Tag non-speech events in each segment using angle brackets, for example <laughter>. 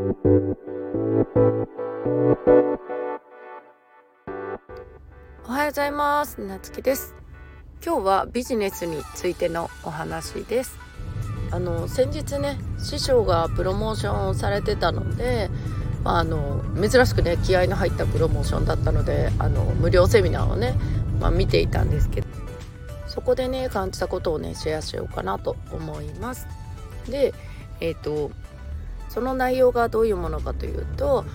おはようございます。なつきです。今日はビジネスについてのお話です。あの先日ね師匠がプロモーションをされてたのでまあ、あの珍しくね気合の入ったプロモーションだったのであの無料セミナーをね、まあ、見ていたんですけどそこでね感じたことをねシェアしようかなと思います。でえっ、ー、とその内容がどういうものかというと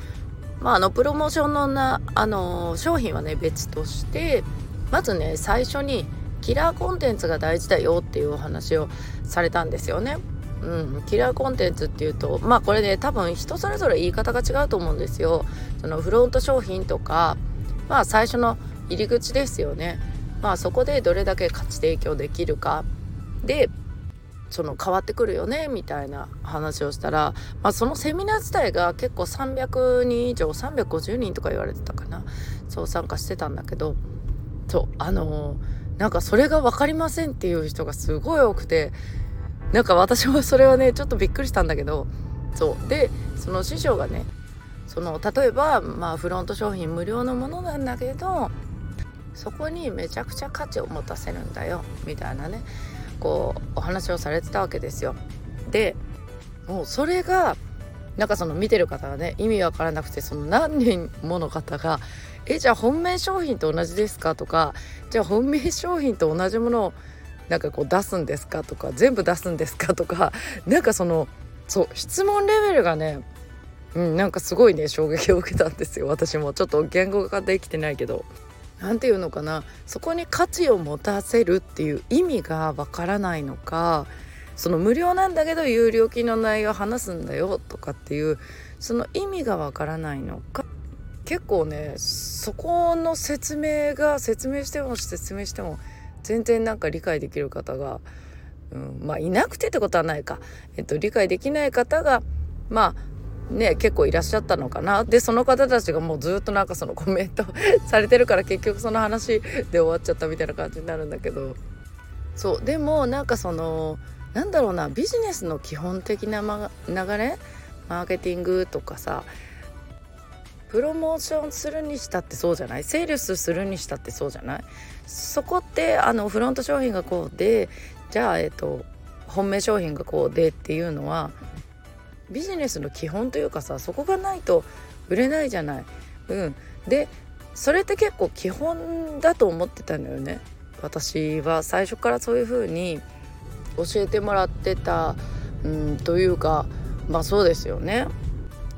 まああのプロモーションのなあの商品はね別としてまずね最初にキラーコンテンツが大事だよっていうお話をされたんですよね。うん、キラーコンテンツっていうとまあこれね多分人それぞれ言い方が違うと思うんですよ。そのフロント商品とかまあ最初の入り口ですよね。まあそこでどれだけ価値提供できるかでその変わってくるよねみたいな話をしたら、まあ、そのセミナー自体が結構300人以上350人とか言われてたかな。そう参加してたんだけどそうあの、なんかそれが分かりませんっていう人がすごい多くてなんか私もそれはねちょっとびっくりしたんだけどそうでその師匠がねその例えば、まあ、フロント商品無料のものなんだけどそこにめちゃくちゃ価値を持たせるんだよみたいなね。こうお話をされてたわけですよ。でもうそれがなんかその見てる方がね意味わからなくてその何人もの方が「えじゃあ本命商品と同じですか?」とか「じゃあ本命商品と同じものをなんかこう出すんですかとか全部出すんですかとかなんかそのそう質問レベルがねうん、なんかすごいね衝撃を受けたんですよ私もちょっと言語化できてないけど何て言うのかなそこに価値を持たせるっていう意味がわからないのかその無料なんだけど有料金の内容を話すんだよとかっていうその意味がわからないのか結構ねそこの説明が説明しても説明しても全然なんか理解できる方が、うん、まあいなくてってことはないか、えっと、理解できない方がまあね結構いらっしゃったのかな。でその方たちがもうずっとなんかそのコメント <laughs> されてるから結局その話で終わっちゃったみたいな感じになるんだけど。そうでもなんかそのなんだろうなビジネスの基本的な、ま、流れ？マーケティングとかさプロモーションするにしたってそうじゃない？セールスするにしたってそうじゃない？そこってあのフロント商品がこうでじゃあえっと本命商品がこうでっていうのはビジネスの基本というかさそこがないと売れないじゃない。うん、でそれって結構基本だと思ってたのよね。私は最初からそういう風に教えてもらってた、うん、というかまあそうですよね。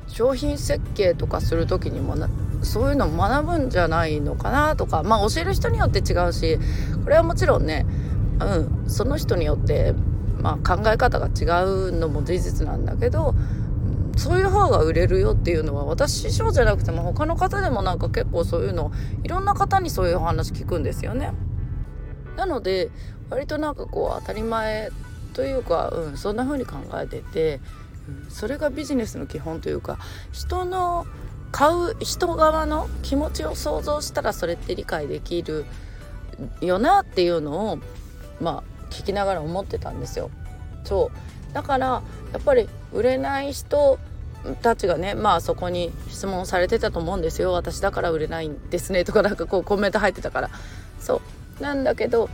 商品設計とかする時にもそういうの学ぶんじゃないのかなとかまあ教える人によって違うしこれはもちろんね、うん、その人によって、まあ、考え方が違うのも事実なんだけどそういう方が売れるよっていうのは私師匠じゃなくても他の方でもなんか結構そういうのいろんな方にそういう話聞くんですよね。なので割となんかこう当たり前というか、うん、そんな風に考えててうんそれがビジネスの基本というか人の買う人側の気持ちを想像したらそれって理解できるよなっていうのをまあ聞きながら思ってたんですよ。そう。だからやっぱり売れない人たちがねまあそこに質問されてたと思うんですよ。私だから売れないんですね。とかなんかこうコメント入ってたから。そう。なんだけど、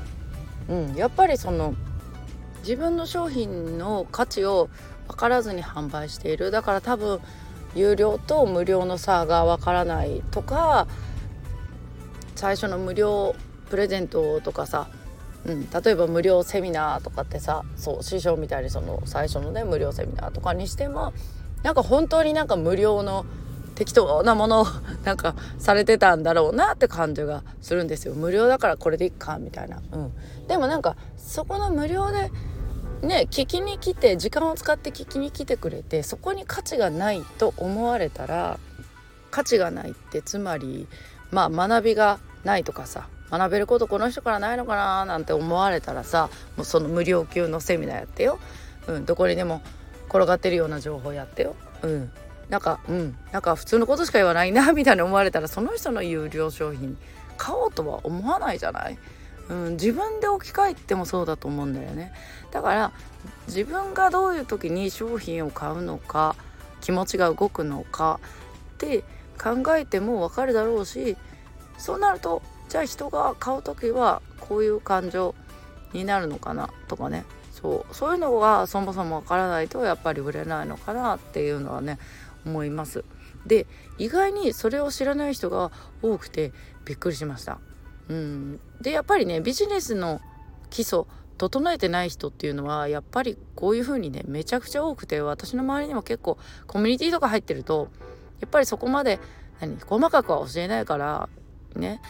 うん、やっぱりその自分の商品の価値を分からずに販売している。だから多分有料と無料の差が分からないとか最初の無料プレゼントとかさ、うん、例えば無料セミナーとかってさそう師匠みたいにその最初のね無料セミナーとかにしてもなんか本当になんか無料の適当なものをなんかされてたんだろうなって感じがするんですよ。無料だからこれでいっかみたいな、うん、でもなんかそこの無料でね聞きに来て時間を使って聞きに来てくれてそこに価値がないと思われたら価値がないってつまりまあ学びがないとかさ学べることこの人からないのかななんて思われたらさもうその無料級のセミナーやってよ、うん、どこにでも転がってるような情報やってよ、うん、なんかうん。なんか普通のことしか言わないな <laughs> みたいに思われたらその人の有料商品買おうとは思わないじゃない？うん、自分で置き換えてもそうだと思うんだよね。だから自分がどういう時に商品を買うのか気持ちが動くのかって考えても分かるだろうしそうなるとじゃあ人が買う時はこういう感情になるのかなとかねそうそういうのがそもそも分からないとやっぱり売れないのかなっていうのはね思います。で意外にそれを知らない人が多くてびっくりしました。うん、でやっぱりねビジネスの基礎整えてない人っていうのはやっぱりこういう風にねめちゃくちゃ多くて私の周りにも結構コミュニティとか入ってるとやっぱりそこまで何細かくは教えないからね、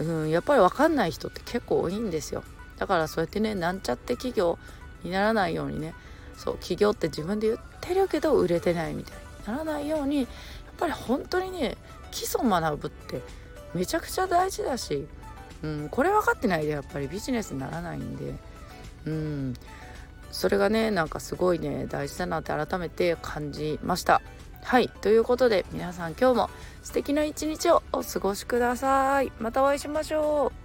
うん、やっぱり分かんない人って結構多いんですよ。だからそうやってねなんちゃって企業にならないようにね。そう企業って自分で言ってるけど売れてないみたいに。ならないようにやっぱり本当にね基礎学ぶってめちゃくちゃ大事だし、うん、これ分かってないでやっぱりビジネスにならないんで、うん、それがねなんかすごいね大事だなって改めて感じました。はいということで皆さん今日も素敵な一日をお過ごしください。またお会いしましょう。